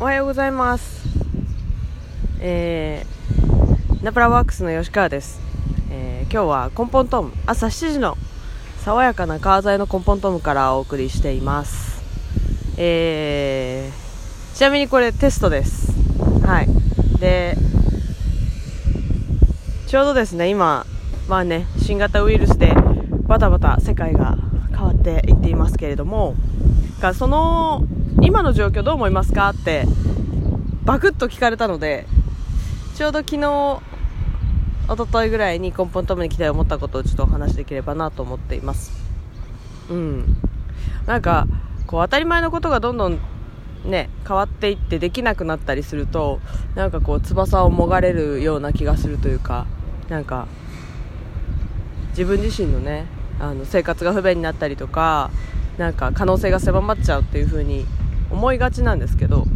おはようございます。えー、ナプラワークスの吉川です、えー今日はコンポントーム朝7時の爽やかな川沿いのコンポントームからお送りしています。えー、ちなみにこれテストです。はい。でちょうどですね今まあね新型ウイルスでバタバタ世界が変わっていっていますけれどもがその今の状況どう思いますか？ってバクッと聞かれたのでちょうど昨日一昨日ぐらいに根本ともに来て思ったことをちょっとお話しできればなと思っています。うん。なんかこう当たり前のことがどんどんね変わっていってできなくなったりするとなんかこう翼をもがれるような気がするというかなんか自分自身のねあの生活が不便になったりとかなんか可能性が狭まっちゃうっていう風に思いがちなんですけど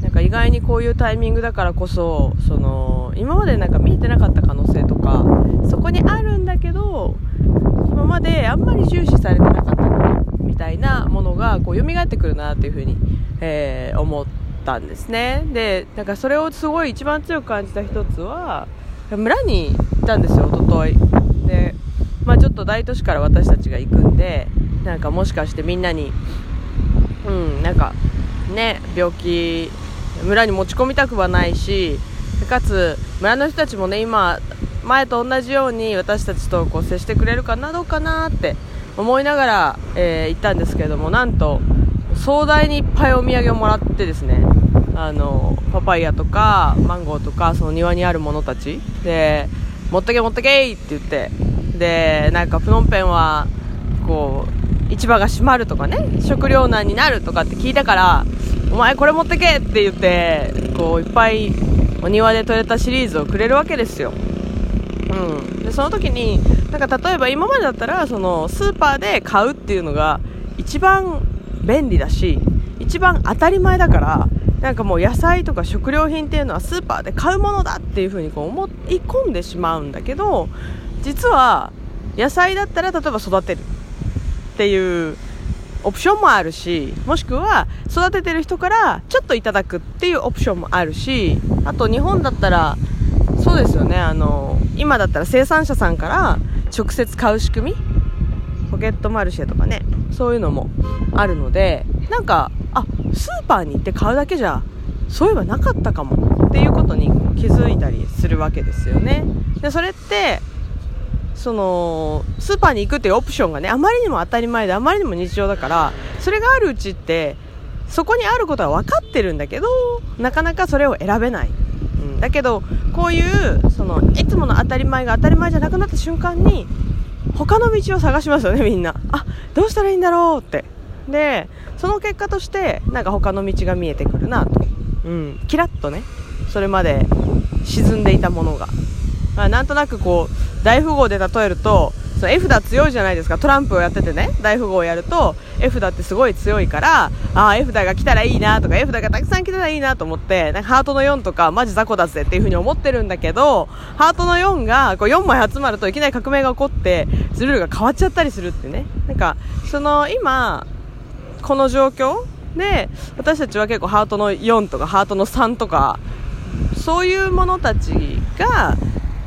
なんか意外にこういうタイミングだからこそその今までなんか見えてなかった可能性とかそこにあるんだけど今まであんまり重視されてなかったことみたいなものがこう蘇ってくるなっていう風に、えー思ったんですね。でなんかそれをすごい一番強く感じた一つは村に行ったんですよ一昨日でまあちょっと大都市から私たちが行くんでなんかもしかしてみんなにうんなんかね病気村に持ち込みたくはないしかつ村の人たちもね今前と同じように私たちとこう接してくれるかなどうかなって思いながら、えー行ったんですけれどもなんと壮大にいっぱいお土産をもらってですねあのパパイヤとかマンゴーとかその庭にあるものたちで持ってけ持ってけって言ってでなんかプノンペンはこう市場が閉まるとかね食糧難になるとかって聞いたからお前これ持ってけって言ってこういっぱいお庭で採れたシリーズをくれるわけですよ。うん、でその時になんか例えば今までだったらそのスーパーで買うっていうのが一番便利だし一番当たり前だからなんかもう野菜とか食料品っていうのはスーパーで買うものだっていう風にこう思い込んでしまうんだけど実は野菜だったら例えば育てる。っていうオプションもあるしもしくは育ててる人からちょっといただくっていうオプションもあるしあと日本だったらそうですよねあの今だったら生産者さんから直接買う仕組みポケットマルシェとかねそういうのもあるのでなんかあスーパーに行って買うだけじゃそういえばなかったかもっていうことに気づいたりするわけですよね。でそれってそのスーパーに行くっていうオプションがねあまりにも当たり前であまりにも日常だからそれがあるうちってそこにあることは分かってるんだけどなかなかそれを選べない、うん、だけどこういうそのいつもの当たり前が当たり前じゃなくなった瞬間に他の道を探しますよねみんな。あどうしたらいいんだろうって。でその結果としてなんか他の道が見えてくるなと、うん、キラッとねそれまで沈んでいたものが。まあ、なんとなくこう大富豪で例えるとその絵札強いじゃないですか。トランプをやっててね。大富豪をやると絵札ってすごい強いからああ絵札が来たらいいなとか絵札がたくさん来たらいいなと思ってなんかハートの4とかマジ雑魚だぜっていう風に思ってるんだけどハートの4がこう4枚集まるといきなり革命が起こってルールが変わっちゃったりするってね。なんかその今この状況で私たちは結構ハートの4とかハートの3とかそういうものたちが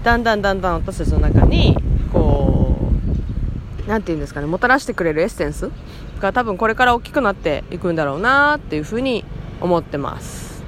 だんだんだんだん私たちの中にこうなんていうんですかねもたらしてくれるエッセンスが多分これから大きくなっていくんだろうなっていうふうに思ってます。